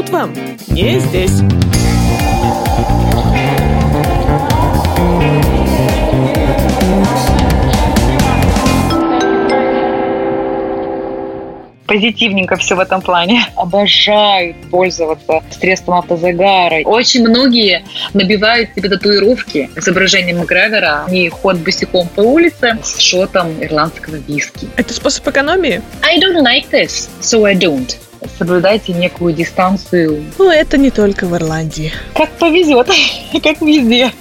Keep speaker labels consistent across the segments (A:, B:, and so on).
A: тут вам не здесь.
B: позитивненько все в этом плане. Обожают пользоваться средством автозагара. Очень многие набивают себе татуировки с изображением Макгрегора. Они ходят босиком по улице с шотом ирландского виски.
A: Это способ экономии?
B: I don't like this, so I don't соблюдайте некую дистанцию.
A: Ну, это не только в Ирландии.
B: Как повезет, как везде.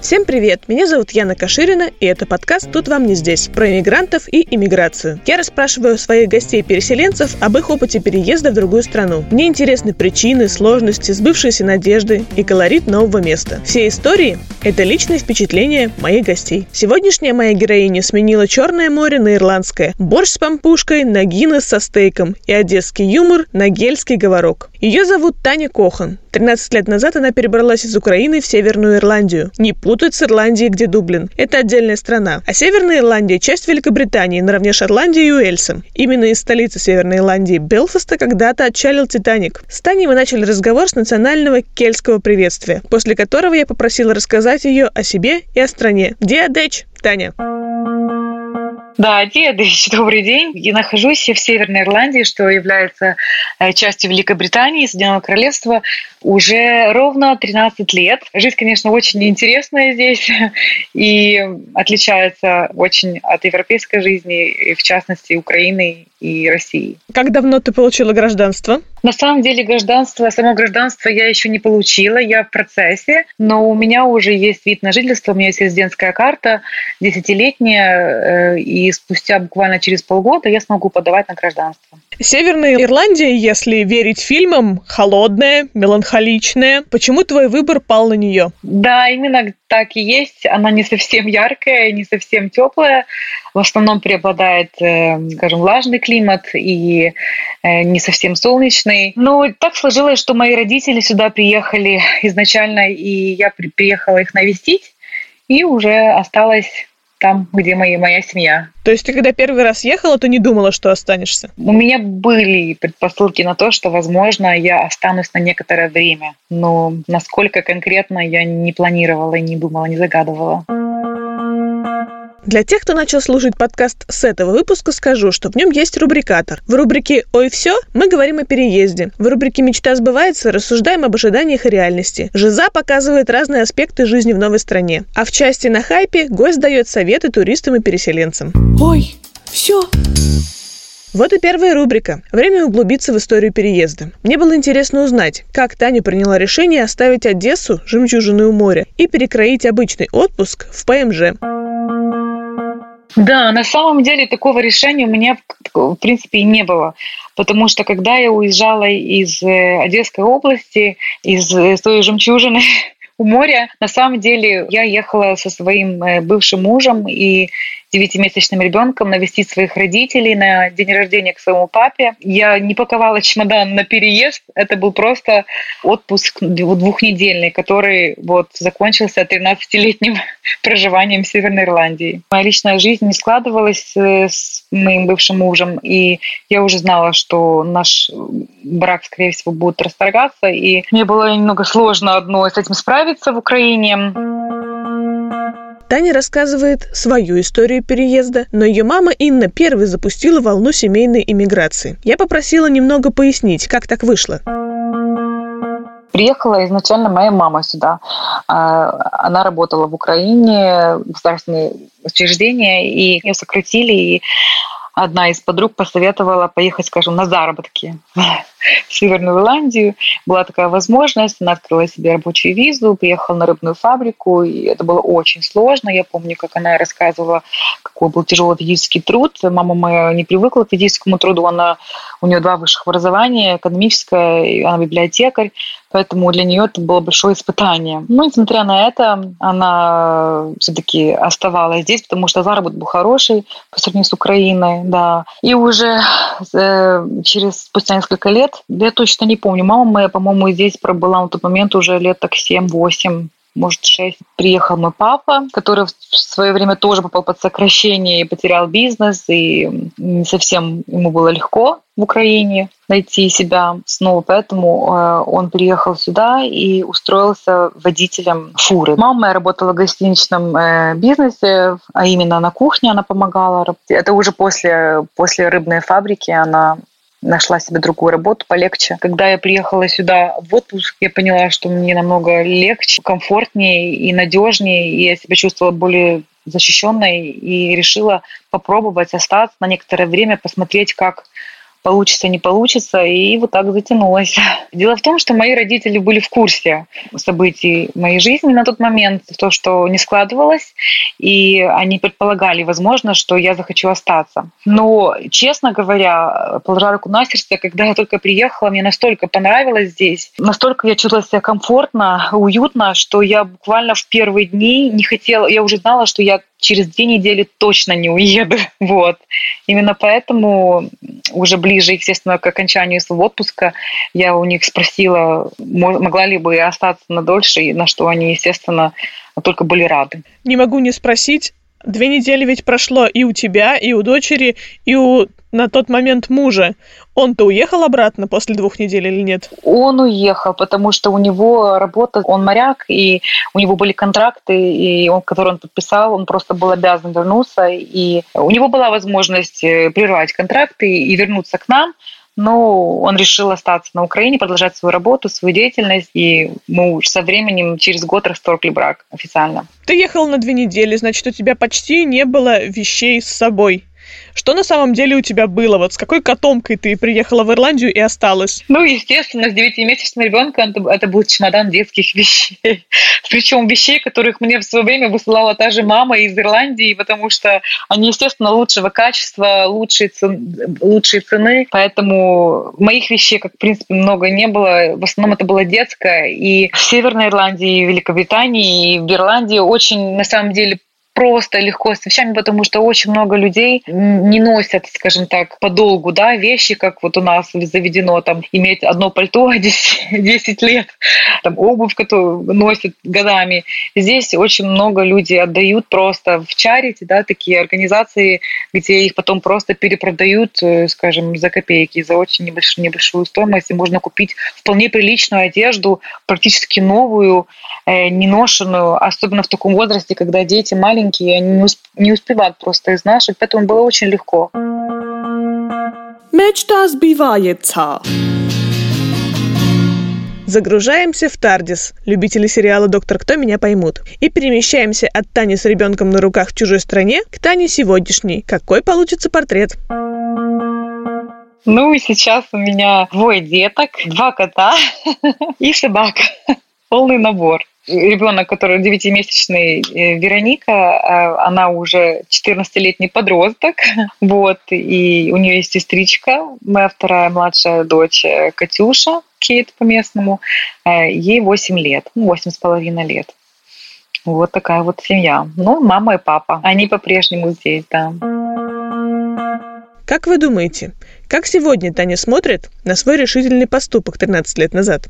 A: Всем привет, меня зовут Яна Каширина, и это подкаст «Тут вам не здесь» про иммигрантов и иммиграцию. Я расспрашиваю своих гостей-переселенцев об их опыте переезда в другую страну. Мне интересны причины, сложности, сбывшиеся надежды и колорит нового места. Все истории – это личные впечатления моих гостей. Сегодняшняя моя героиня сменила Черное море на Ирландское, борщ с пампушкой на Гиннес со стейком и одесский юмор юмор на гельский говорок. Ее зовут Таня Кохан. 13 лет назад она перебралась из Украины в Северную Ирландию. Не путать с Ирландией, где Дублин. Это отдельная страна. А Северная Ирландия – часть Великобритании, наравне Шотландии и Уэльсом. Именно из столицы Северной Ирландии, Белфаста, когда-то отчалил Титаник. С Таней мы начали разговор с национального кельтского приветствия, после которого я попросила рассказать ее о себе и о стране. Диадеч, Таня.
B: Да, Диадыч, добрый день. Я нахожусь в Северной Ирландии, что является э, частью Великобритании, Соединенного Королевства, уже ровно 13 лет. Жизнь, конечно, очень интересная здесь и отличается очень от европейской жизни, в частности, Украины и России.
A: Как давно ты получила гражданство?
B: На самом деле гражданство, само гражданство я еще не получила, я в процессе, но у меня уже есть вид на жительство, у меня есть резидентская карта, десятилетняя, э, и спустя буквально через полгода я смогу подавать на гражданство.
A: Северная Ирландия, если верить фильмам, холодная, меланхоличная. Почему твой выбор пал на нее?
B: Да, именно так и есть. Она не совсем яркая, не совсем теплая. В основном преобладает, э, скажем, влажный климат и э, не совсем солнечный. Но так сложилось, что мои родители сюда приехали изначально, и я приехала их навестить, и уже осталась там, где моя, моя семья.
A: То есть ты когда первый раз ехала, то не думала, что останешься?
B: У меня были предпосылки на то, что, возможно, я останусь на некоторое время. Но насколько конкретно я не планировала, не думала, не загадывала.
A: Для тех, кто начал слушать подкаст с этого выпуска, скажу, что в нем есть рубрикатор. В рубрике «Ой, все» мы говорим о переезде. В рубрике «Мечта сбывается» рассуждаем об ожиданиях и реальности. Жиза показывает разные аспекты жизни в новой стране. А в части на хайпе гость дает советы туристам и переселенцам. Ой, все. Вот и первая рубрика. Время углубиться в историю переезда. Мне было интересно узнать, как Таня приняла решение оставить Одессу, жемчужину у моря, и перекроить обычный отпуск в ПМЖ.
B: Да, на самом деле такого решения у меня, в принципе, и не было. Потому что когда я уезжала из э, Одесской области, из э, той жемчужины у моря, на самом деле я ехала со своим э, бывшим мужем и девятимесячным ребенком навестить своих родителей на день рождения к своему папе. Я не паковала чемодан на переезд. Это был просто отпуск двухнедельный, который вот закончился 13-летним проживанием в Северной Ирландии. Моя личная жизнь не складывалась э, с моим бывшим мужем, и я уже знала, что наш брак, скорее всего, будет расторгаться, и мне было немного сложно одной с этим справиться в Украине.
A: Таня рассказывает свою историю переезда, но ее мама Инна первой запустила волну семейной иммиграции. Я попросила немного пояснить, как так вышло.
B: Приехала изначально моя мама сюда. А, она работала в Украине, в государственные учреждения, и ее сократили, и одна из подруг посоветовала поехать, скажем, на заработки в Северную Ирландию. Была такая возможность, она открыла себе рабочую визу, приехала на рыбную фабрику, и это было очень сложно. Я помню, как она рассказывала, какой был тяжелый физический труд. Мама моя не привыкла к физическому труду, она, у нее два высших образования, экономическое, она библиотекарь, поэтому для нее это было большое испытание. Но, несмотря на это, она все-таки оставалась здесь, потому что заработок был хороший по сравнению с Украиной, да. И уже э, через спустя несколько лет лет, я точно не помню. Мама моя, по-моему, здесь пробыла на тот момент уже лет так 7-8 может, шесть, приехал мой папа, который в свое время тоже попал под сокращение и потерял бизнес, и не совсем ему было легко в Украине найти себя снова, поэтому э, он приехал сюда и устроился водителем фуры. Мама моя работала в гостиничном э, бизнесе, а именно на кухне она помогала. Это уже после, после рыбной фабрики она нашла себе другую работу полегче. Когда я приехала сюда в отпуск, я поняла, что мне намного легче, комфортнее и надежнее, и я себя чувствовала более защищенной и решила попробовать остаться на некоторое время, посмотреть, как получится, не получится, и вот так затянулось. Дело в том, что мои родители были в курсе событий моей жизни на тот момент, то, что не складывалось, и они предполагали, возможно, что я захочу остаться. Но, честно говоря, положа руку на сердце, когда я только приехала, мне настолько понравилось здесь, настолько я чувствовала себя комфортно, уютно, что я буквально в первые дни не хотела, я уже знала, что я через две недели точно не уеду. Вот. Именно поэтому уже ближе, естественно, к окончанию своего отпуска я у них спросила, могла ли бы остаться на дольше, на что они, естественно, только были рады.
A: Не могу не спросить, Две недели ведь прошло и у тебя, и у дочери, и у на тот момент мужа. Он-то уехал обратно после двух недель или нет?
B: Он уехал, потому что у него работа, он моряк, и у него были контракты, и он, которые он подписал, он просто был обязан вернуться. И у него была возможность э, прервать контракты и вернуться к нам но он решил остаться на Украине, продолжать свою работу, свою деятельность, и мы со временем через год расторгли брак официально.
A: Ты ехал на две недели, значит, у тебя почти не было вещей с собой. Что на самом деле у тебя было? Вот с какой котомкой ты приехала в Ирландию и осталась?
B: Ну, естественно, с девятимесячным ребенком это, это был чемодан детских вещей. Причем вещей, которых мне в свое время высылала та же мама из Ирландии, потому что они, естественно, лучшего качества, лучшие, цен, лучшие цены. Поэтому моих вещей, как в принципе, много не было. В основном это было детское. И в Северной Ирландии, и Великобритании, и в Ирландии очень, на самом деле, просто легко с вещами, потому что очень много людей не носят, скажем так, подолгу, да, вещи, как вот у нас заведено, там, иметь одно пальто 10, 10 лет, там, обувь, которую носят годами. Здесь очень много людей отдают просто в чарити, да, такие организации, где их потом просто перепродают, э, скажем, за копейки, за очень небольшую, небольшую стоимость, и можно купить вполне приличную одежду, практически новую, э, неношенную, особенно в таком возрасте, когда дети маленькие, маленькие, они не успевают просто изнашивать, поэтому было очень легко.
A: Мечта сбивается. Загружаемся в Тардис. Любители сериала «Доктор Кто» меня поймут. И перемещаемся от Тани с ребенком на руках в чужой стране к Тане сегодняшней. Какой получится портрет?
B: Ну, сейчас у меня двое деток, два кота и собака. Полный набор ребенок, который 9-месячный, э, Вероника, э, она уже 14-летний подросток, вот, и у нее есть сестричка, моя вторая младшая дочь э, Катюша, Кейт по-местному, ей 8 лет, 8 ну, с половиной лет. Вот такая вот семья. Ну, мама и папа, они по-прежнему здесь, да.
A: Как вы думаете, как сегодня Таня смотрит на свой решительный поступок 13 лет назад?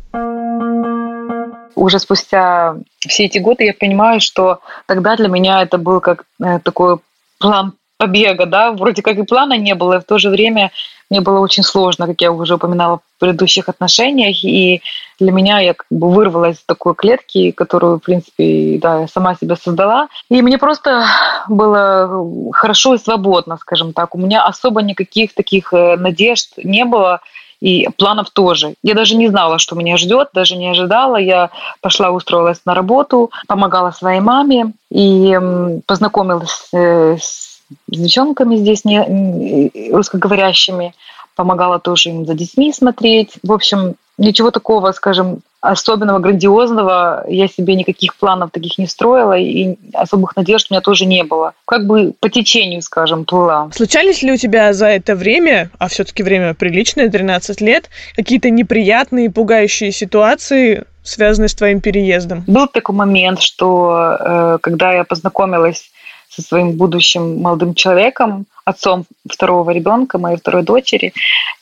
B: Уже спустя все эти годы я понимаю, что тогда для меня это был как э, такой план побега, да, вроде как и плана не было, и в то же время мне было очень сложно, как я уже упоминала в предыдущих отношениях, и для меня я как бы вырвалась из такой клетки, которую, в принципе, да, я сама себя создала, и мне просто было хорошо и свободно, скажем так. У меня особо никаких таких э, надежд не было, и планов тоже. Я даже не знала, что меня ждет, даже не ожидала. Я пошла, устроилась на работу, помогала своей маме и познакомилась э, с девчонками здесь не, русскоговорящими, помогала тоже им за детьми смотреть. В общем, ничего такого, скажем, особенного, грандиозного я себе никаких планов таких не строила, и особых надежд у меня тоже не было. Как бы по течению, скажем, плыла.
A: Случались ли у тебя за это время, а все-таки время приличное, 13 лет, какие-то неприятные, пугающие ситуации, связанные с твоим переездом?
B: Был такой момент, что э, когда я познакомилась со своим будущим молодым человеком, отцом второго ребенка, моей второй дочери.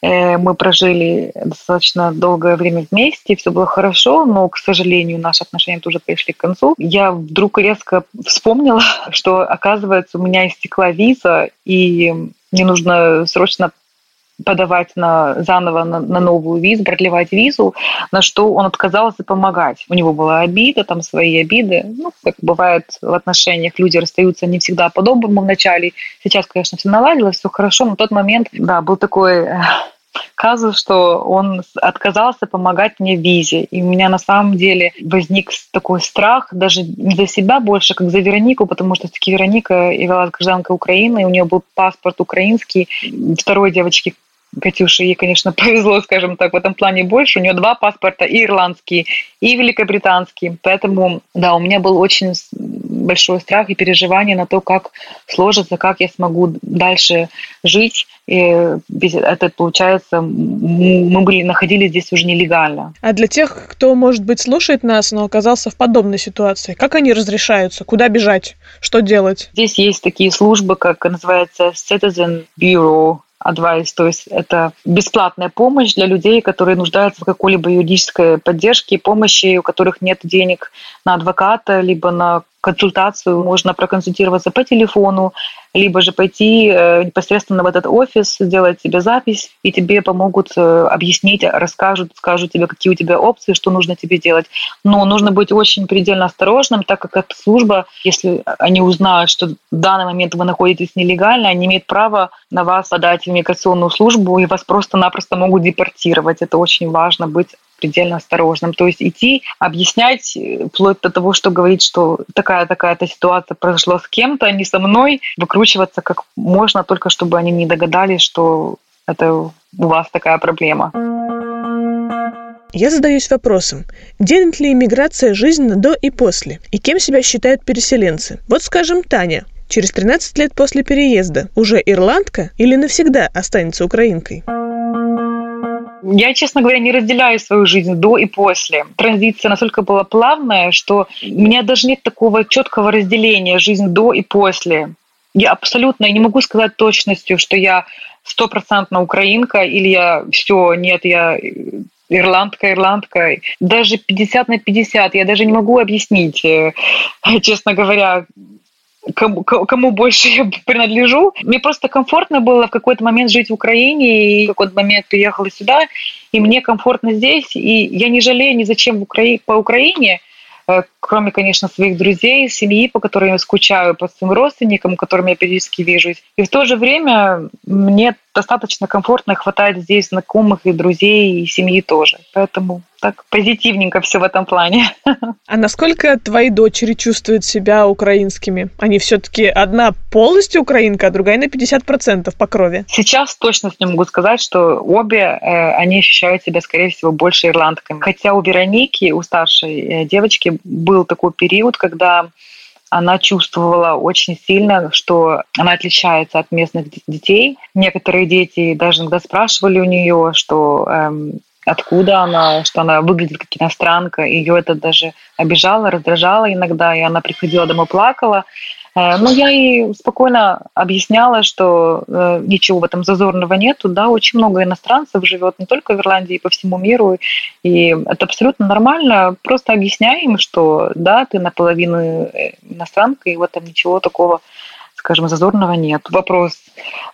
B: Э, мы прожили достаточно долгое время вместе, все было хорошо, но, к сожалению, наши отношения тоже пришли к концу. Я вдруг резко вспомнила, что, оказывается, у меня истекла виза, и мне нужно срочно подавать на, заново на, на новую визу, продлевать визу, на что он отказался помогать. У него была обида, там свои обиды. Ну, как бывает в отношениях, люди расстаются не всегда по-доброму вначале. Сейчас, конечно, все наладилось, все хорошо, но в тот момент, да, был такой э, казус, что он отказался помогать мне в визе. И у меня на самом деле возник такой страх даже не за себя больше, как за Веронику, потому что таки Вероника являлась гражданкой Украины, и у нее был паспорт украинский. Второй девочки Катюше, ей, конечно, повезло, скажем так, в этом плане больше. У нее два паспорта, и ирландский, и великобританский. Поэтому, да, у меня был очень большой страх и переживание на то, как сложится, как я смогу дальше жить. И это, получается, мы были, находились здесь уже нелегально.
A: А для тех, кто, может быть, слушает нас, но оказался в подобной ситуации, как они разрешаются? Куда бежать? Что делать?
B: Здесь есть такие службы, как называется Citizen Bureau, advice, то есть это бесплатная помощь для людей, которые нуждаются в какой-либо юридической поддержке и помощи, у которых нет денег на адвоката, либо на консультацию, можно проконсультироваться по телефону, либо же пойти э, непосредственно в этот офис, сделать себе запись, и тебе помогут э, объяснить, расскажут, скажут тебе, какие у тебя опции, что нужно тебе делать. Но нужно быть очень предельно осторожным, так как эта служба, если они узнают, что в данный момент вы находитесь нелегально, они имеют право на вас подать в миграционную службу, и вас просто-напросто могут депортировать. Это очень важно быть предельно осторожным. То есть идти, объяснять, э, вплоть до того, что говорить, что такая-такая-то ситуация произошла с кем-то, а не со мной, выкручиваться как можно, только чтобы они не догадались, что это у вас такая проблема.
A: Я задаюсь вопросом, делит ли иммиграция жизнь до и после? И кем себя считают переселенцы? Вот скажем, Таня, через 13 лет после переезда уже ирландка или навсегда останется украинкой?
B: Я, честно говоря, не разделяю свою жизнь до и после. Транзиция настолько была плавная, что у меня даже нет такого четкого разделения жизнь до и после. Я абсолютно не могу сказать точностью, что я стопроцентно украинка или я все, нет, я ирландка, ирландка. Даже 50 на 50. Я даже не могу объяснить, э, честно говоря, кому, кому больше я принадлежу. Мне просто комфортно было в какой-то момент жить в Украине, и в какой-то момент приехала сюда, и мне комфортно здесь, и я не жалею ни зачем в Укра... по Украине, э, кроме, конечно, своих друзей, семьи, по которым я скучаю, по своим родственникам, которыми я периодически вижусь. И в то же время мне достаточно комфортно, хватает здесь знакомых и друзей, и семьи тоже. Поэтому так позитивненько все в этом плане.
A: А насколько твои дочери чувствуют себя украинскими? Они все-таки одна полностью украинка, а другая на 50% по крови.
B: Сейчас точно не могу сказать, что обе э, они ощущают себя, скорее всего, больше ирландками. Хотя у Вероники, у старшей э, девочки, был такой период, когда она чувствовала очень сильно, что она отличается от местных детей. Некоторые дети даже иногда спрашивали у нее, что эм, откуда она, что она выглядит как иностранка. Ее это даже обижало, раздражало иногда, и она приходила домой, плакала. Э, но я ей спокойно объясняла, что э, ничего в этом зазорного нету. Да, очень много иностранцев живет не только в Ирландии, по всему миру. И это абсолютно нормально. Просто объясняй им, что да, ты наполовину э, иностранка, и в этом ничего такого скажем, зазорного нет. Вопрос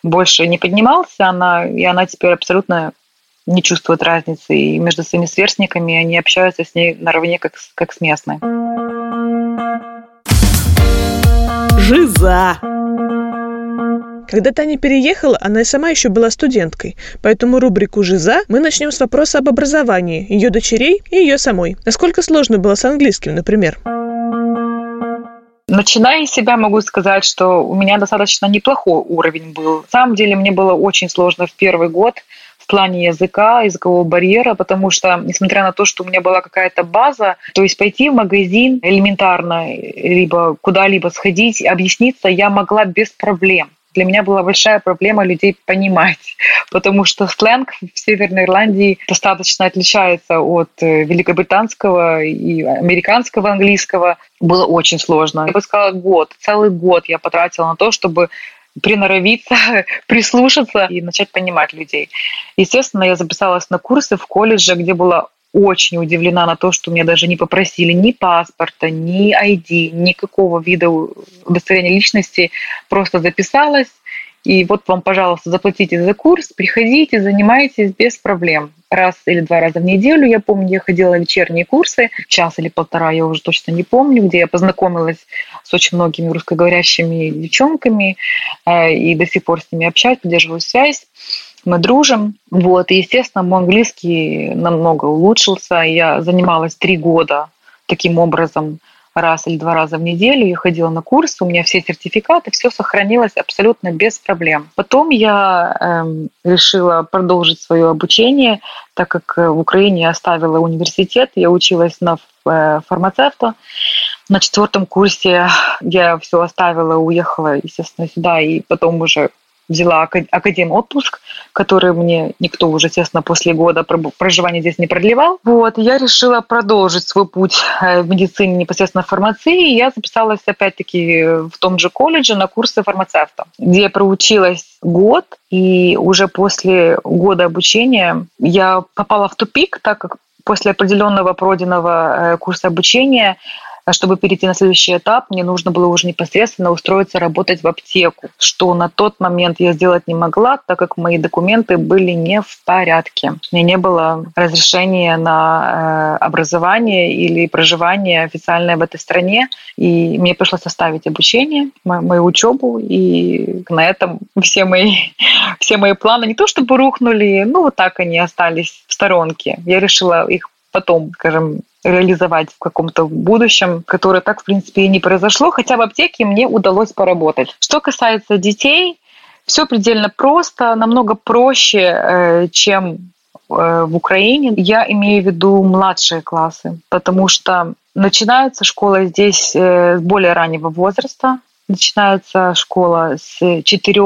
B: больше не поднимался, она, и она теперь абсолютно не чувствует разницы. И между своими сверстниками они общаются с ней наравне, как, как с местной.
A: Жиза! Когда Таня переехала, она и сама еще была студенткой, поэтому рубрику «Жиза» мы начнем с вопроса об образовании, ее дочерей и ее самой. Насколько сложно было с английским, например?
B: Начиная с себя, могу сказать, что у меня достаточно неплохой уровень был. На самом деле мне было очень сложно в первый год в плане языка, языкового барьера, потому что, несмотря на то, что у меня была какая-то база, то есть пойти в магазин элементарно, либо куда-либо сходить, объясниться я могла без проблем для меня была большая проблема людей понимать, потому что сленг в Северной Ирландии достаточно отличается от э, великобританского и американского английского. Было очень сложно. Я бы сказала, год, целый год я потратила на то, чтобы приноровиться, прислушаться и начать понимать людей. Естественно, я записалась на курсы в колледже, где была очень удивлена на то, что меня даже не попросили ни паспорта, ни ID, никакого вида удостоверения личности. Просто записалась, и вот вам, пожалуйста, заплатите за курс, приходите, занимайтесь без проблем. Раз или два раза в неделю, я помню, я ходила на вечерние курсы, час или полтора, я уже точно не помню, где я познакомилась с очень многими русскоговорящими девчонками э, и до сих пор с ними общаюсь, поддерживаю связь мы дружим. Вот, и, естественно, мой английский намного улучшился. Я занималась три года таким образом раз или два раза в неделю. Я ходила на курсы, у меня все сертификаты, все сохранилось абсолютно без проблем. Потом я э, решила продолжить свое обучение, так как в Украине я оставила университет, я училась на э, фармацевта. На четвертом курсе я все оставила, уехала, естественно, сюда, и потом уже взяла академ отпуск, который мне никто уже, естественно, после года проживания здесь не продлевал. Вот, я решила продолжить свой путь э, в медицине, непосредственно фармации. И я записалась, опять-таки, в том же колледже на курсы фармацевта, где я проучилась год, и уже после года обучения я попала в тупик, так как после определенного пройденного э, курса обучения а чтобы перейти на следующий этап, мне нужно было уже непосредственно устроиться работать в аптеку, что на тот момент я сделать не могла, так как мои документы были не в порядке. У меня не было разрешения на э, образование или проживание официальное в этой стране, и мне пришлось оставить обучение, мою учебу, и на этом все мои, все мои планы не то чтобы рухнули, ну вот так они остались в сторонке. Я решила их потом, скажем, реализовать в каком-то будущем, которое так, в принципе, и не произошло, хотя в аптеке мне удалось поработать. Что касается детей, все предельно просто, намного проще, э, чем э, в Украине. Я имею в виду младшие классы, потому что начинается школа здесь э, с более раннего возраста. Начинается школа с 4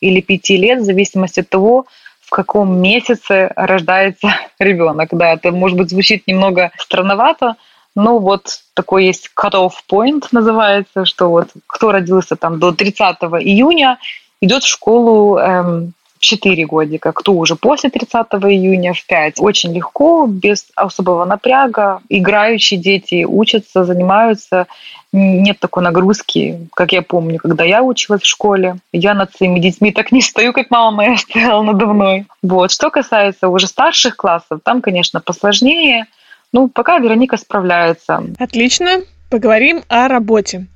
B: или 5 лет, в зависимости от того, каком месяце рождается ребенок. Да, это, может быть, звучит немного странновато, но вот такой есть cut-off point называется, что вот кто родился там до 30 июня, идет в школу эм, 4 годика, кто уже после 30 июня в 5. Очень легко, без особого напряга. Играющие дети учатся, занимаются. Нет такой нагрузки, как я помню, когда я училась в школе. Я над своими детьми так не стою, как мама моя стояла надо мной. Вот. Что касается уже старших классов, там, конечно, посложнее. Ну, пока Вероника справляется.
A: Отлично. Поговорим о работе.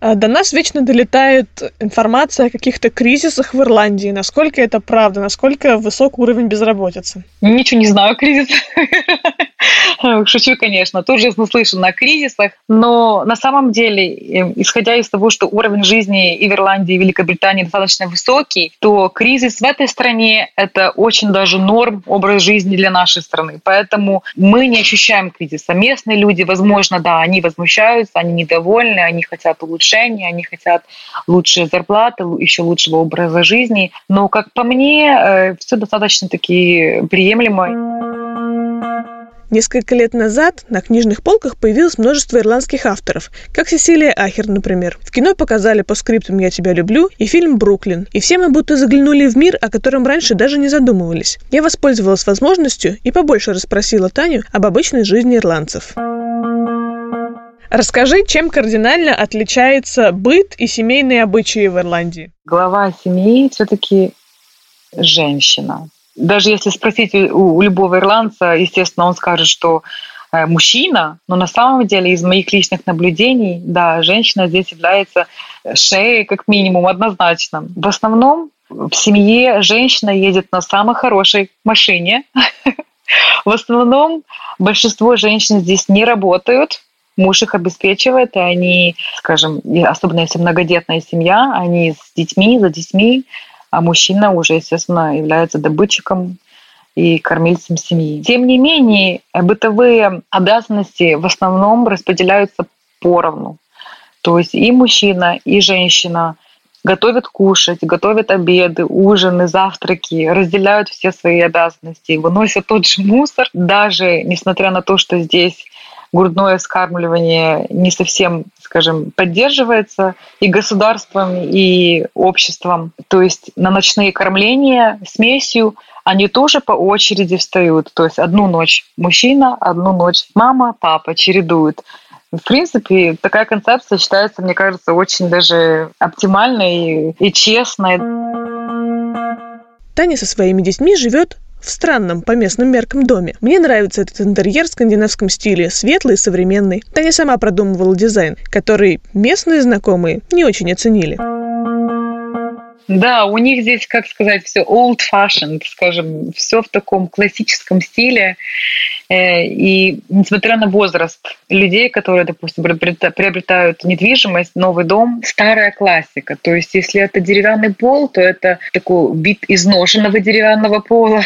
A: Э, до нас вечно долетает информация о каких-то кризисах в Ирландии. Насколько это правда? Насколько высок уровень безработицы?
B: Ничего не знаю о кризисах. Шучу, конечно. Тоже наслышана о кризисах. Но на самом деле, эм, исходя из того, что уровень жизни и в Ирландии, и в Великобритании достаточно высокий, то кризис в этой стране – это очень даже норм образ жизни для нашей страны. Поэтому мы не ощущаем кризиса. Местные люди, возможно, да, они возмущаются, они недовольны, они хотят улучшения, они хотят лучшие зарплаты, еще лучшего образа жизни. Но, как по мне, э, все достаточно таки приемлемо.
A: Несколько лет назад на книжных полках появилось множество ирландских авторов, как Сесилия Ахер, например. В кино показали по скриптам «Я тебя люблю» и фильм «Бруклин». И все мы будто заглянули в мир, о котором раньше даже не задумывались. Я воспользовалась возможностью и побольше расспросила Таню об обычной жизни ирландцев. Расскажи, чем кардинально отличается быт и семейные обычаи в Ирландии?
B: Глава семьи все-таки женщина. Даже если спросить у, у любого ирландца, естественно, он скажет, что э, мужчина, но на самом деле из моих личных наблюдений, да, женщина здесь является шеей как минимум однозначно. В основном в семье женщина едет на самой хорошей машине. В основном большинство женщин здесь не работают, муж их обеспечивает, и они, скажем, особенно если многодетная семья, они с детьми, за детьми, а мужчина уже, естественно, является добытчиком и кормильцем семьи. Тем не менее, бытовые обязанности в основном распределяются поровну. То есть и мужчина, и женщина готовят кушать, готовят обеды, ужины, завтраки, разделяют все свои обязанности, выносят тот же мусор, даже несмотря на то, что здесь грудное вскармливание не совсем, скажем, поддерживается и государством, и обществом. То есть на ночные кормления смесью они тоже по очереди встают. То есть одну ночь мужчина, одну ночь мама, папа чередуют. В принципе, такая концепция считается, мне кажется, очень даже оптимальной и честной.
A: Таня со своими детьми живет в странном по местным меркам доме. Мне нравится этот интерьер в скандинавском стиле, светлый и современный. Таня сама продумывала дизайн, который местные знакомые не очень оценили.
B: Да, у них здесь, как сказать, все old-fashioned, скажем, все в таком классическом стиле. Э, и несмотря на возраст людей, которые, допустим, приобретают недвижимость, новый дом, старая классика. То есть, если это деревянный пол, то это такой вид изношенного деревянного пола.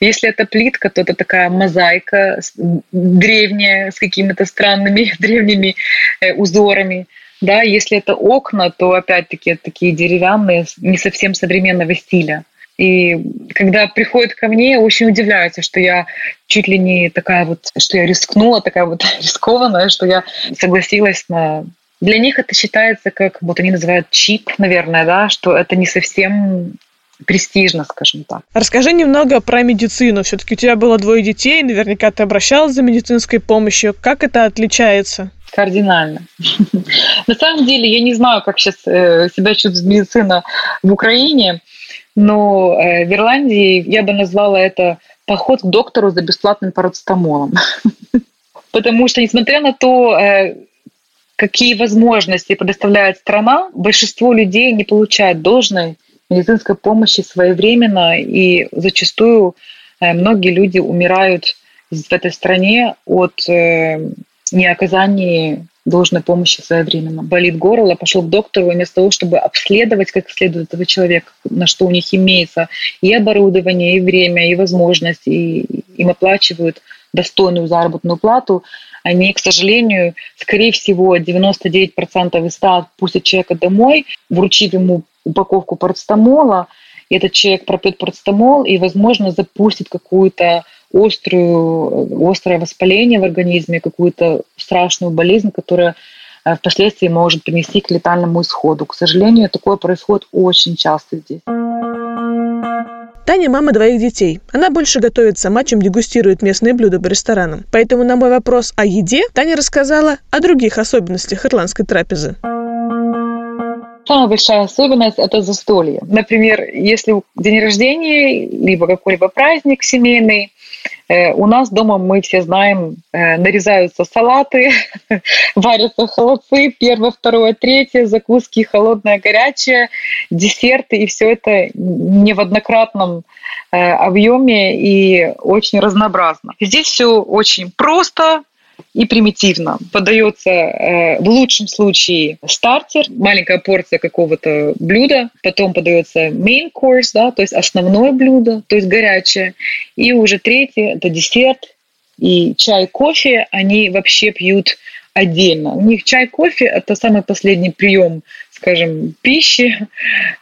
B: Если это плитка, то это такая мозаика древняя с какими-то странными древними э, узорами. Да, если это окна, то опять-таки такие деревянные, не совсем современного стиля. И когда приходят ко мне, очень удивляются, что я чуть ли не такая вот, что я рискнула, такая вот рискованная, что я согласилась на... Для них это считается как, вот они называют чип, наверное, да, что это не совсем престижно, скажем так.
A: Расскажи немного про медицину. Все-таки у тебя было двое детей, наверняка ты обращалась за медицинской помощью. Как это отличается?
B: Кардинально. На самом деле, я не знаю, как сейчас э, себя чувствует медицина в Украине, но э, в Ирландии я бы назвала это поход к доктору за бесплатным парацетамолом. Потому что, несмотря на то, э, какие возможности предоставляет страна, большинство людей не получает должной медицинской помощи своевременно, и зачастую многие люди умирают в этой стране от неоказании должной помощи своевременно. Болит горло, пошел к доктору, вместо того, чтобы обследовать как следует этого человека, на что у них имеется и оборудование, и время, и возможность, и им оплачивают достойную заработную плату, они, к сожалению, скорее всего, 99% из 100 пустят человека домой, вручив ему упаковку парацетамола, этот человек пропьет парацетамол и, возможно, запустит какую-то острую, острое воспаление в организме, какую-то страшную болезнь, которая э, впоследствии может принести к летальному исходу. К сожалению, такое происходит очень часто здесь.
A: Таня – мама двоих детей. Она больше готовит сама, чем дегустирует местные блюда по ресторанам. Поэтому на мой вопрос о еде Таня рассказала о других особенностях ирландской трапезы.
B: Самая большая особенность – это застолье. Например, если день рождения, либо какой-либо праздник семейный, у нас дома, мы все знаем, э, нарезаются салаты, варятся холодцы, первое, второе, третье, закуски холодное, горячее, десерты, и все это не в однократном э, объеме и очень разнообразно. Здесь все очень просто, и примитивно. Подается э, в лучшем случае стартер, маленькая порция какого-то блюда, потом подается main course, да, то есть основное блюдо, то есть горячее, и уже третье – это десерт, и чай, кофе они вообще пьют отдельно. У них чай, кофе – это самый последний прием скажем, пищи,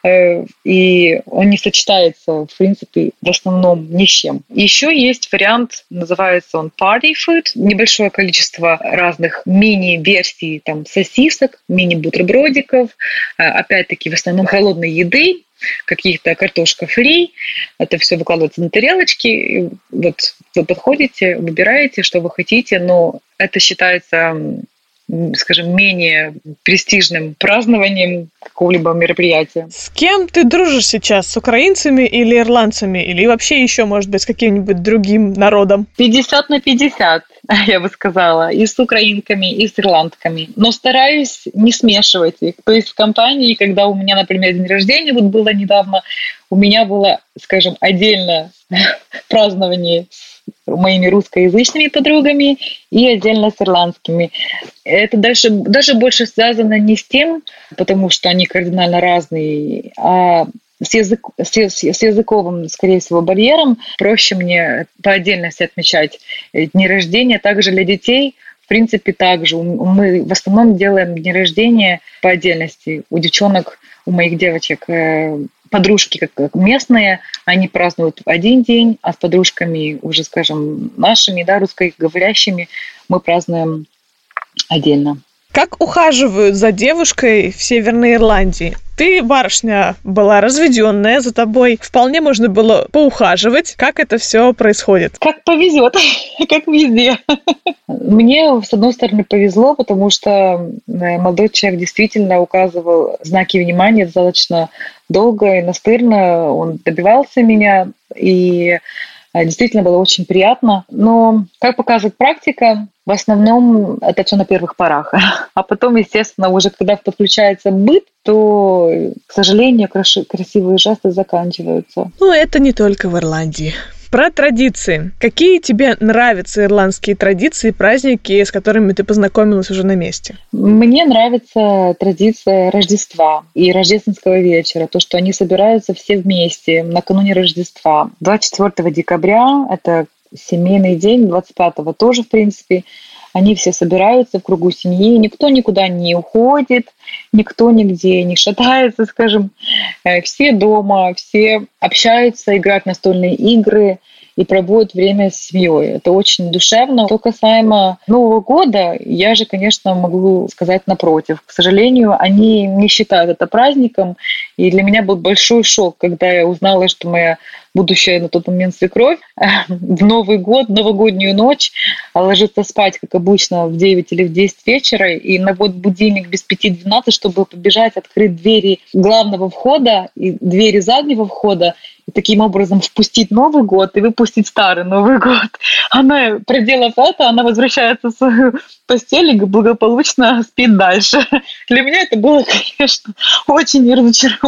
B: э, и он не сочетается, в принципе, в основном ни с чем. Еще есть вариант, называется он party food, небольшое количество разных мини-версий там сосисок, мини-бутербродиков, э, опять-таки в основном холодной еды, каких-то картошка фри, это все выкладывается на тарелочки, вот вы подходите, выбираете, что вы хотите, но это считается скажем, менее престижным празднованием какого-либо мероприятия.
A: С кем ты дружишь сейчас? С украинцами или ирландцами? Или вообще еще, может быть, с каким-нибудь другим народом?
B: 50 на 50, я бы сказала. И с украинками, и с ирландками. Но стараюсь не смешивать их. То есть в компании, когда у меня, например, день рождения вот было недавно, у меня было, скажем, отдельно празднование с моими русскоязычными подругами и отдельно с ирландскими. Это дальше, даже больше связано не с тем, потому что они кардинально разные, а с, язык, с, с языковым, скорее всего, барьером проще мне по отдельности отмечать дни рождения. Также для детей в принципе, также мы в основном делаем дни рождения по отдельности. У девчонок у моих девочек э, подружки как местные, они празднуют один день, а с подружками уже, скажем, нашими, да, русскоговорящими, мы празднуем отдельно.
A: Как ухаживают за девушкой в Северной Ирландии? Ты, барышня, была разведенная, за тобой вполне можно было поухаживать. Как это все происходит?
B: Как повезет, как везде. Мне, с одной стороны, повезло, потому что э, молодой человек действительно указывал знаки внимания достаточно долго и настырно. Он добивался меня, и действительно было очень приятно. Но, как показывает практика, в основном это все на первых порах. А потом, естественно, уже когда подключается быт, то, к сожалению, красивые жесты заканчиваются.
A: Ну, это не только в Ирландии. Про традиции. Какие тебе нравятся ирландские традиции, праздники, с которыми ты познакомилась уже на месте?
B: Мне нравится традиция Рождества и рождественского вечера. То, что они собираются все вместе накануне Рождества. 24 декабря – это семейный день, 25-го тоже, в принципе, они все собираются в кругу семьи, никто никуда не уходит, никто нигде не шатается, скажем. Э, все дома, все общаются, играют настольные игры и проводят время с семьей. Это очень душевно. Что касаемо Нового года, я же, конечно, могу сказать напротив. К сожалению, они не считают это праздником, и для меня был большой шок, когда я узнала, что моя будущая на тот момент свекровь, в Новый год, новогоднюю ночь ложится спать, как обычно, в 9 или в 10 вечера, и на вот будильник без 5-12, чтобы побежать, открыть двери главного входа и двери заднего входа, и таким образом впустить Новый год и выпустить старый Новый год. Она, проделав это, она возвращается в свою постель и благополучно спит дальше. Для меня это было, конечно, очень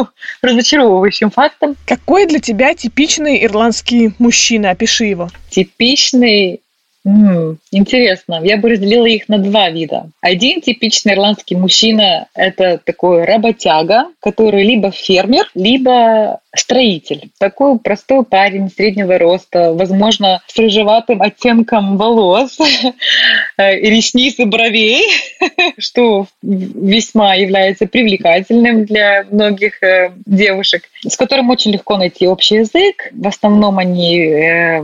B: разочаровывающим фактом.
A: Какой для тебя типичный ирландский мужчина? Опиши его.
B: Типичный М-м, интересно. Я бы разделила их на два вида. Один типичный ирландский мужчина – это такой работяга, который либо фермер, либо строитель. Такой простой парень среднего роста, возможно, с рыжеватым оттенком волос, э, ресниц и бровей, что весьма является привлекательным для многих э, девушек, с которым очень легко найти общий язык. В основном они э,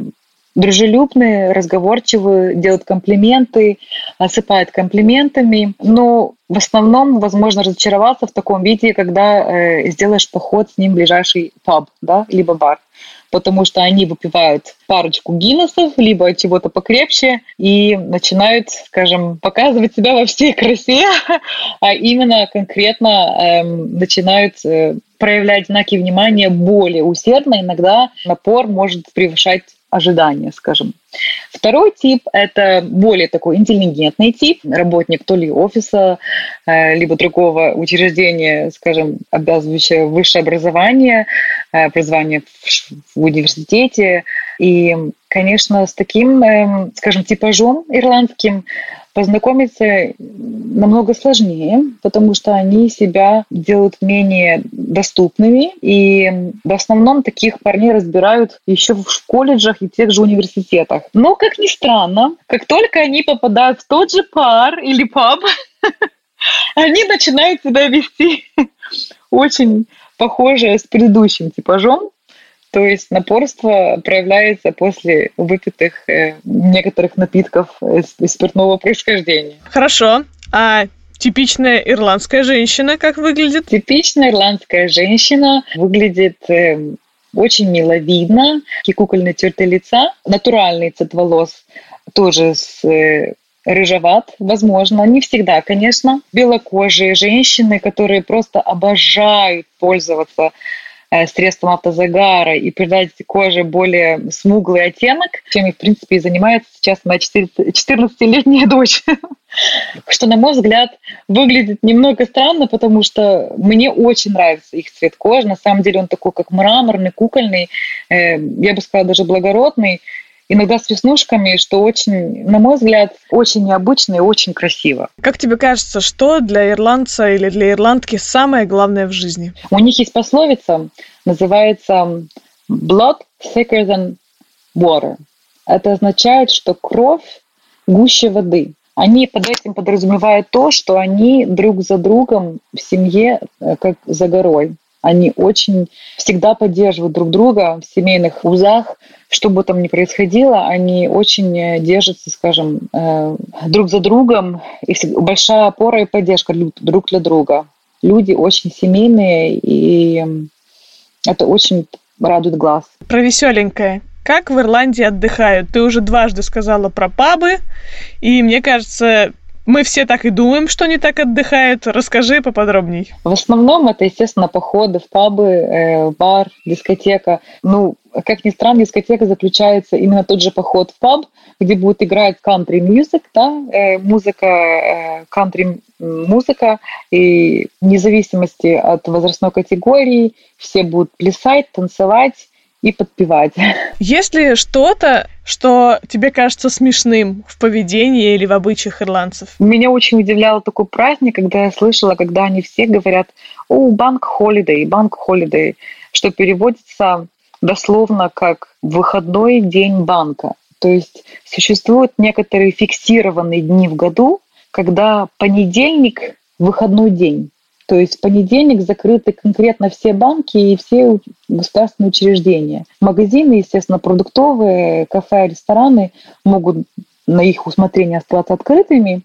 B: дружелюбные, разговорчивые, делают комплименты, осыпают комплиментами. Но в основном возможно разочароваться в таком виде, когда э, сделаешь поход с ним в ближайший паб, да, либо бар потому что они выпивают парочку гиннесов, либо чего-то покрепче, и начинают, скажем, показывать себя во всей красе, а именно конкретно эм, начинают э, проявлять знаки внимания более усердно. Иногда напор может превышать ожидания, скажем. Второй тип – это более такой интеллигентный тип, работник то ли офиса, э, либо другого учреждения, скажем, обязывающего высшее образование, э, образование в университете. И, конечно, с таким, эм, скажем, типажом ирландским познакомиться намного сложнее, потому что они себя делают менее доступными, и в основном таких парней разбирают еще в колледжах и тех же университетах. Но, как ни странно, как только они попадают в тот же пар или паб, они начинают себя вести очень похоже с предыдущим типажом, то есть напорство проявляется после выпитых э, некоторых напитков из, из спиртного происхождения.
A: Хорошо. А типичная ирландская женщина как выглядит?
B: Типичная ирландская женщина выглядит э, очень миловидно, кукольные черты лица, натуральный цвет волос тоже с э, рыжеват, возможно, не всегда, конечно. Белокожие женщины, которые просто обожают пользоваться Э, средством автозагара и придать коже более смуглый оттенок, чем, в принципе, и занимается сейчас моя 14-летняя дочь. Что, на мой взгляд, выглядит немного странно, потому что мне очень нравится их цвет кожи. На самом деле он такой, как мраморный, кукольный, э, я бы сказала, даже благородный иногда с веснушками, что очень, на мой взгляд, очень необычно и очень красиво.
A: Как тебе кажется, что для ирландца или для ирландки самое главное в жизни?
B: У них есть пословица, называется «blood thicker than water». Это означает, что кровь гуще воды. они под этим подразумевают то, что они друг за другом в семье э, как за горой. Они очень всегда поддерживают друг друга в семейных узах, что бы там ни происходило, они очень э, держатся, скажем, э, друг за другом, и большая опора и поддержка друг для друга. Люди очень семейные, и это очень радует глаз.
A: Про веселенькое. Как в Ирландии отдыхают? Ты уже дважды сказала про пабы, и мне кажется, мы все так и думаем, что они так отдыхают. Расскажи поподробней.
B: В основном это, естественно, походы в пабы, э, бар, дискотека. Ну, как ни странно, дискотека заключается именно тот же поход в паб, где будет играть country music, да, э, музыка, э, country музыка, и вне зависимости от возрастной категории все будут плясать, танцевать, и подпевать.
A: Есть ли что-то, что тебе кажется смешным в поведении или в обычаях ирландцев?
B: Меня очень удивлял такой праздник, когда я слышала, когда они все говорят «О, банк холидей, банк холидей», что переводится дословно как «выходной день банка». То есть существуют некоторые фиксированные дни в году, когда понедельник – выходной день. То есть в понедельник закрыты конкретно все банки и все государственные учреждения. Магазины, естественно, продуктовые, кафе, рестораны могут на их усмотрение оставаться открытыми,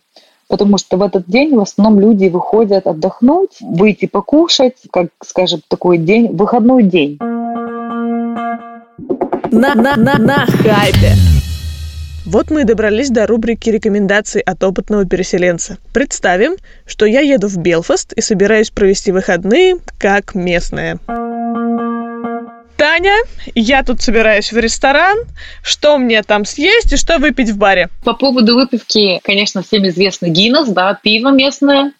B: потому что в этот день в основном люди выходят отдохнуть, выйти покушать, как, скажем, такой день, выходной день.
A: На, на, на, на хайпе. Вот мы и добрались до рубрики рекомендаций от опытного переселенца. Представим, что я еду в Белфаст и собираюсь провести выходные как местная. Таня, я тут собираюсь в ресторан. Что мне там съесть и что выпить в баре?
B: По поводу выпивки, конечно, всем известно Гиннес, да, пиво местное,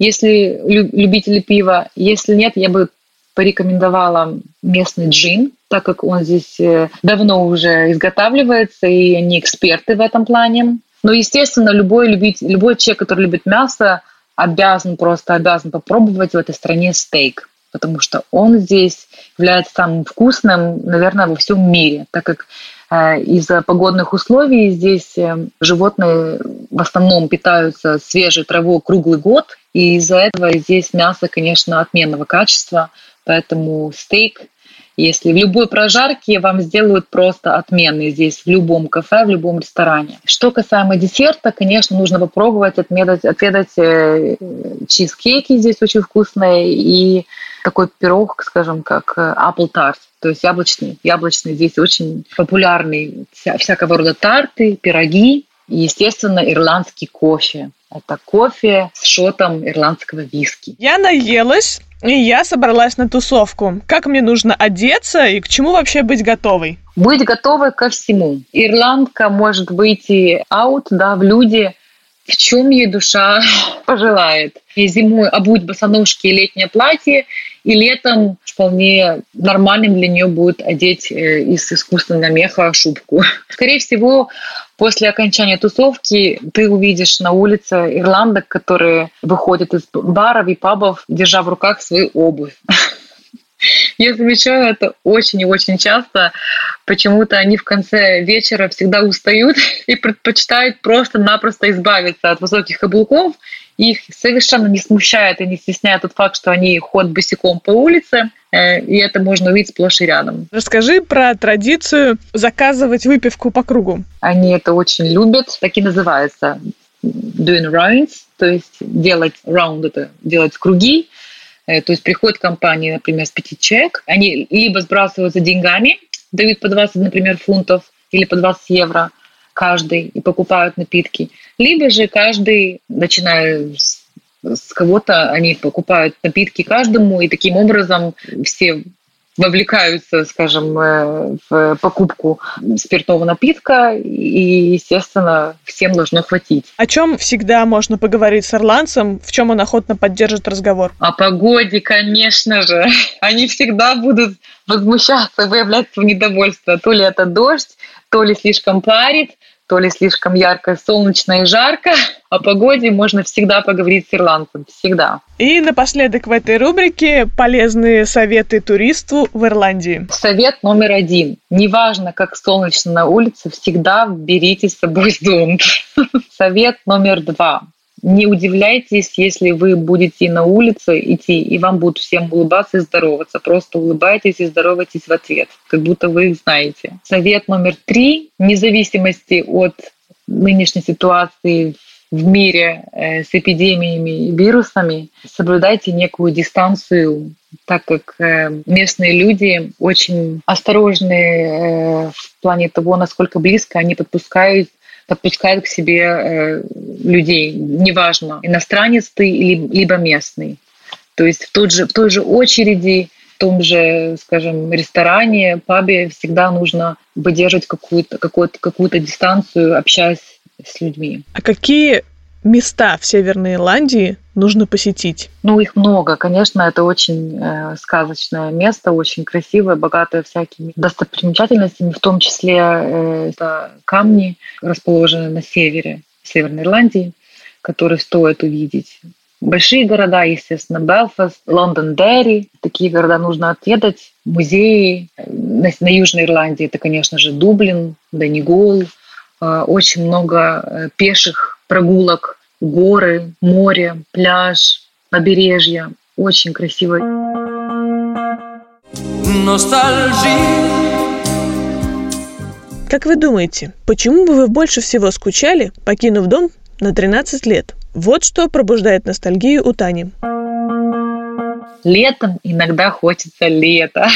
B: если любители пива. Если нет, я бы порекомендовала местный джин, так как он здесь э, давно уже изготавливается, и они эксперты в этом плане. Но, естественно, любой, любить, любой человек, который любит мясо, обязан, просто обязан попробовать в этой стране стейк, потому что он здесь является самым вкусным, наверное, во всем мире, так как э, из-за погодных условий здесь э, животные в основном питаются свежей травой круглый год, и из-за этого здесь мясо, конечно, отменного качества, поэтому стейк если в любой прожарке вам сделают просто отменный здесь, в любом кафе, в любом ресторане. Что касаемо десерта, конечно, нужно попробовать отведать, отведать э, чизкейки здесь очень вкусные и такой пирог, скажем, как э, apple tart, то есть яблочный. Яблочный здесь очень популярный. Вся, всякого рода тарты, пироги и, естественно, ирландский кофе. Это кофе с шотом ирландского виски.
A: Я наелась, и я собралась на тусовку. Как мне нужно одеться и к чему вообще быть готовой?
B: Быть готовой ко всему. Ирландка может выйти аут, да, в люди, в чем ей душа пожелает. И зимой обуть босоножки и летнее платье, и летом вполне нормальным для нее будет одеть э, из искусственного меха шубку. Скорее всего, после окончания тусовки ты увидишь на улице ирландок, которые выходят из баров и пабов, держа в руках свою обувь. Я замечаю это очень и очень часто. Почему-то они в конце вечера всегда устают и предпочитают просто-напросто избавиться от высоких каблуков. Их совершенно не смущает и не стесняет тот факт, что они ходят босиком по улице, э, и это можно увидеть сплошь и рядом.
A: Расскажи про традицию заказывать выпивку по кругу.
B: Они это очень любят, так и называется doing rounds, то есть делать round это делать круги, Э, то есть приходит компания, например, с пяти человек, они либо сбрасываются деньгами, дают по 20, например, фунтов или по 20 евро каждый и покупают напитки, либо же каждый, начиная с, с кого-то, они покупают напитки каждому, и таким образом все вовлекаются, скажем, э, в покупку спиртного напитка, и, естественно, всем должно хватить.
A: О чем всегда можно поговорить с ирландцем, в чем он охотно поддержит разговор?
B: О погоде, конечно же. Они всегда будут возмущаться, выявлять свое недовольство. То ли это дождь, то ли слишком парит, то ли слишком ярко, солнечно и жарко. О погоде можно всегда поговорить с ирландцем, всегда.
A: И напоследок в этой рубрике полезные советы туристу в Ирландии.
B: Совет номер один. Неважно, как солнечно на улице, всегда берите с собой зонт. Совет номер два не удивляйтесь, если вы будете на улице идти, и вам будут всем улыбаться и здороваться. Просто улыбайтесь и здоровайтесь в ответ, как будто вы их знаете. Совет номер три. Вне зависимости от нынешней ситуации в мире э, с эпидемиями и вирусами, соблюдайте некую дистанцию, так как э, местные люди очень осторожны э, в плане того, насколько близко они подпускают подпускают к себе э, людей, неважно, иностранец ты или, либо местный. То есть в, тот же, в той же очереди, в том же, скажем, ресторане, пабе всегда нужно выдерживать какую-то какую какую дистанцию, общаясь с людьми.
A: А какие места в Северной Ирландии нужно посетить?
B: Ну, их много. Конечно, это очень э, сказочное место, очень красивое, богатое всякими достопримечательностями, в том числе э, это камни, расположенные на севере Северной Ирландии, которые стоит увидеть. Большие города, естественно, Белфаст, Лондон, Дерри. Такие города нужно отведать. Музеи. На, на Южной Ирландии это, конечно же, Дублин, Донегол. Э, очень много э, пеших прогулок, горы, море, пляж, побережье. Очень красиво.
A: Как вы думаете, почему бы вы больше всего скучали, покинув дом на 13 лет? Вот что пробуждает ностальгию у Тани.
B: Летом иногда хочется лета,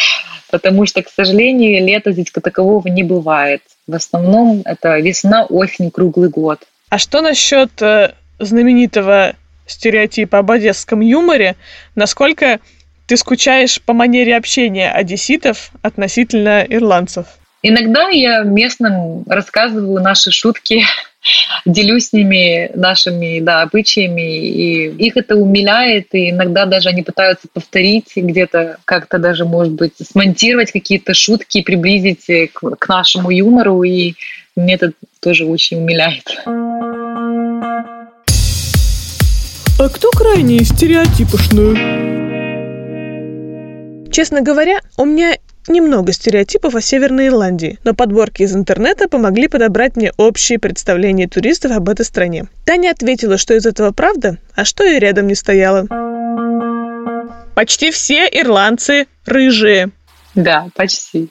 B: потому что, к сожалению, лета здесь как такового не бывает. В основном это весна, осень, круглый год.
A: А что насчет э, знаменитого стереотипа об одесском юморе? Насколько ты скучаешь по манере общения одесситов относительно ирландцев?
B: Иногда я местным рассказываю наши шутки, делюсь с ними нашими да, обычаями, и их это умиляет, и иногда даже они пытаются повторить где-то, как-то даже, может быть, смонтировать какие-то шутки, приблизить к, к нашему юмору, и мне это тоже очень умиляет.
A: А кто крайне стереотипошную? Честно говоря, у меня немного стереотипов о Северной Ирландии, но подборки из интернета помогли подобрать мне общие представления туристов об этой стране. Таня ответила, что из этого правда, а что и рядом не стояло. Почти все ирландцы рыжие.
B: Да, почти.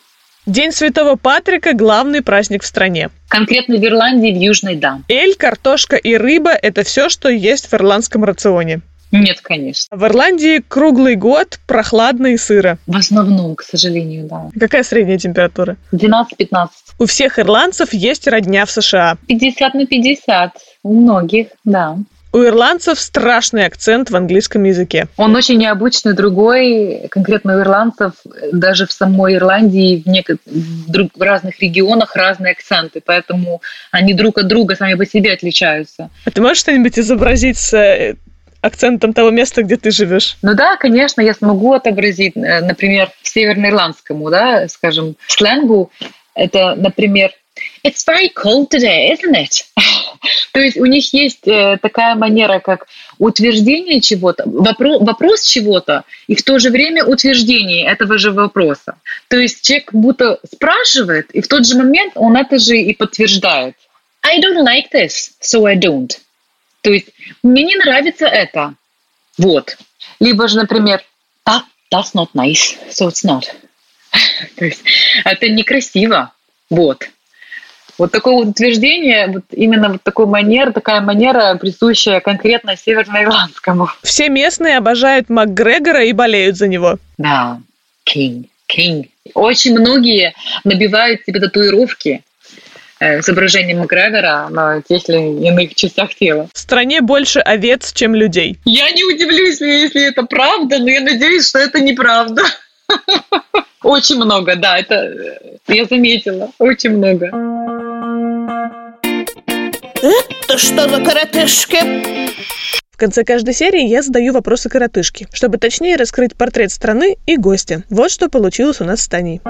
A: День Святого Патрика – главный праздник в стране.
B: Конкретно в Ирландии, в Южной, да.
A: Эль, картошка и рыба – это все, что есть в ирландском рационе.
B: Нет, конечно.
A: В Ирландии круглый год прохладно и сыро.
B: В основном, к сожалению, да.
A: Какая средняя температура?
B: 12-15.
A: У всех ирландцев есть родня в США.
B: 50 на 50. У многих, да.
A: У ирландцев страшный акцент в английском языке.
B: Он очень необычный, другой. Конкретно у ирландцев даже в самой Ирландии в, некот... в разных регионах разные акценты, поэтому они друг от друга сами по себе отличаются.
A: А ты можешь что-нибудь изобразить с э, акцентом того места, где ты живешь?
B: Ну да, конечно, я смогу отобразить, э, например, северноирландскому, да, скажем, сленгу. Это, например, It's very cold today, isn't it? То есть у них есть э, такая манера, как утверждение чего-то, вопрос, вопрос чего-то, и в то же время утверждение этого же вопроса. То есть человек будто спрашивает, и в тот же момент он это же и подтверждает. I don't like this, so I don't. То есть мне не нравится это. Вот. Либо же, например, that, that's not nice, so it's not. То есть это некрасиво. Вот. Вот такое вот утверждение, вот именно вот такой манер, такая манера, присущая конкретно северноирландскому.
A: Все местные обожают МакГрегора и болеют за него.
B: Да, King, King. Очень многие набивают себе татуировки э, с изображением Макгрегора на тех или иных частях тела.
A: В стране больше овец, чем людей.
B: Я не удивлюсь, если это правда, но я надеюсь, что это неправда. Очень много, да, это э, я заметила, очень много.
A: Это что за коротышки? В конце каждой серии я задаю вопросы коротышки, чтобы точнее раскрыть портрет страны и гостя. Вот что получилось у нас с Таней.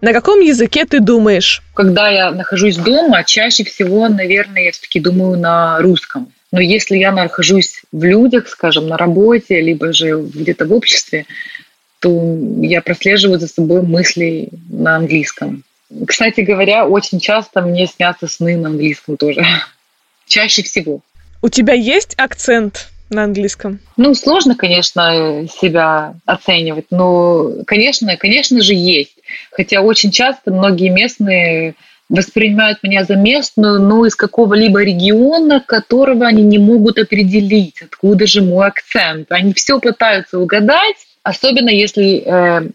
A: На каком языке ты думаешь?
B: Когда я нахожусь дома, чаще всего, наверное, я все-таки думаю на русском. Но если я нахожусь в людях, скажем, на работе, либо же где-то в обществе, то я прослеживаю за собой мысли на английском. Кстати говоря, очень часто мне снятся сны на английском тоже. Чаще всего.
A: У тебя есть акцент на английском?
B: Ну, сложно, конечно, себя оценивать, но, конечно, конечно же, есть. Хотя очень часто многие местные воспринимают меня за местную, но из какого-либо региона, которого они не могут определить, откуда же мой акцент. Они все пытаются угадать, особенно если э,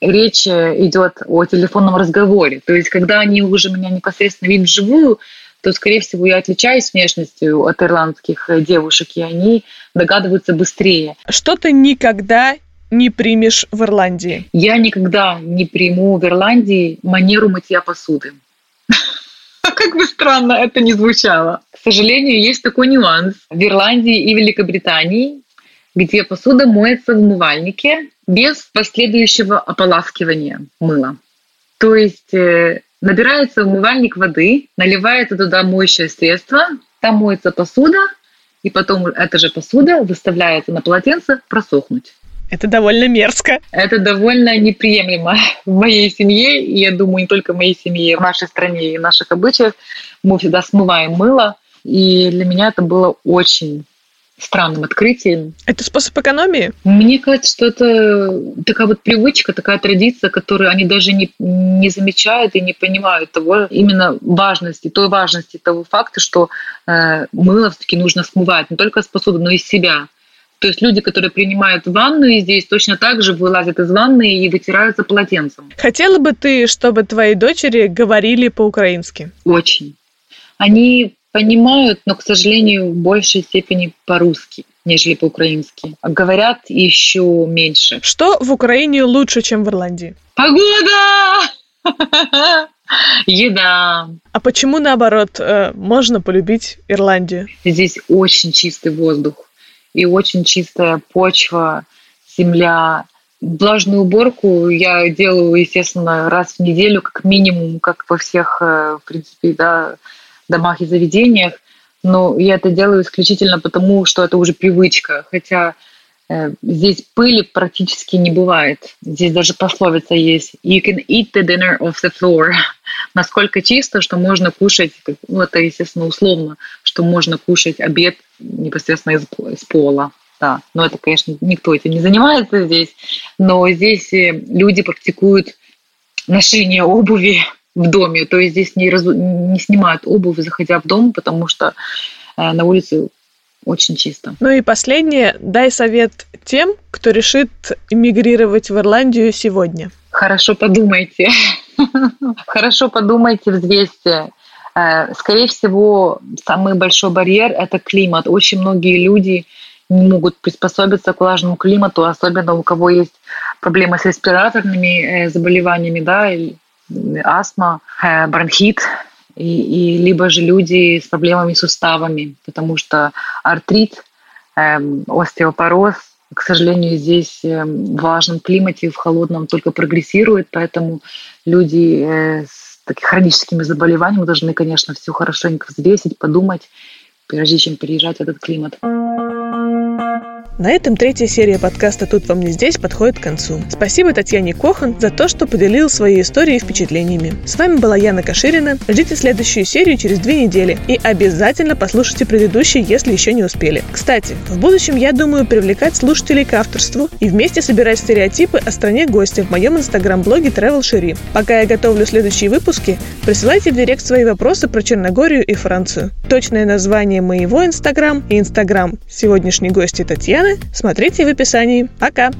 B: речь идет о телефонном разговоре. То есть, когда они уже меня непосредственно видят вживую, то, скорее всего, я отличаюсь внешностью от ирландских девушек, и они догадываются быстрее.
A: Что ты никогда не примешь в Ирландии?
B: Я никогда не приму в Ирландии манеру мытья посуды. Как бы странно это ни звучало. К сожалению, есть такой нюанс. В Ирландии и Великобритании, где посуда моется в умывальнике без последующего ополаскивания мыла. То есть э, набирается умывальник воды, наливается туда моющее средство, там моется посуда, и потом эта же посуда выставляется на полотенце просохнуть.
A: Это довольно мерзко.
B: Это довольно неприемлемо в моей семье, и я думаю, не только в моей семье, в нашей стране и в наших обычаях. Мы всегда смываем мыло, и для меня это было очень странным открытием.
A: Это способ экономии?
B: Мне кажется, что это такая вот привычка, такая традиция, которую они даже не, не замечают и не понимают того именно важности, той важности того факта, что э, мыло все-таки нужно смывать не только с посуды, но и с себя. То есть люди, которые принимают ванную здесь, точно так же вылазят из ванны и вытираются полотенцем.
A: Хотела бы ты, чтобы твои дочери говорили по-украински?
B: Очень. Они понимают, но, к сожалению, в большей степени по-русски, нежели по-украински. А говорят еще меньше.
A: Что в Украине лучше, чем в Ирландии?
B: Погода! Еда.
A: А почему, наоборот, э, можно полюбить Ирландию?
B: Здесь очень чистый воздух и очень чистая почва, земля. Влажную уборку я делаю, естественно, раз в неделю, как минимум, как во всех, э, в принципе, да, домах и заведениях. Но я это делаю исключительно потому, что это уже привычка. Хотя э, здесь пыли практически не бывает. Здесь даже пословица есть «You can eat the dinner off the floor». Насколько чисто, что можно кушать, ну это, естественно, условно, что можно кушать обед непосредственно из, из пола. Да, но это, конечно, никто этим не занимается здесь, но здесь э, люди практикуют ношение обуви в доме, то есть здесь не, разу, не снимают обувь, заходя в дом, потому что э, на улице очень чисто.
A: Ну и последнее, дай совет тем, кто решит эмигрировать в Ирландию сегодня.
B: Хорошо подумайте. Хорошо подумайте, взвесьте. Э, скорее всего, самый большой барьер – это климат. Очень многие люди не могут приспособиться к влажному климату, особенно у кого есть проблемы с респираторными э, заболеваниями, да, астма, э, бронхит, и, и либо же люди с проблемами с суставами, потому что артрит, остеопороз, к сожалению, здесь в влажном климате, в холодном только прогрессирует, поэтому люди с такими хроническими заболеваниями должны, конечно, все хорошенько взвесить, подумать, прежде чем переезжать в этот климат.
A: На этом третья серия подкаста «Тут вам не здесь» подходит к концу. Спасибо Татьяне Кохан за то, что поделилась своей историей и впечатлениями. С вами была Яна Каширина. Ждите следующую серию через две недели и обязательно послушайте предыдущие, если еще не успели. Кстати, в будущем я думаю привлекать слушателей к авторству и вместе собирать стереотипы о стране гостя в моем инстаграм-блоге Travel Sherry. Пока я готовлю следующие выпуски, присылайте в директ свои вопросы про Черногорию и Францию. Точное название моего инстаграм и инстаграм сегодняшней гости Татьяны смотрите в описании. Пока!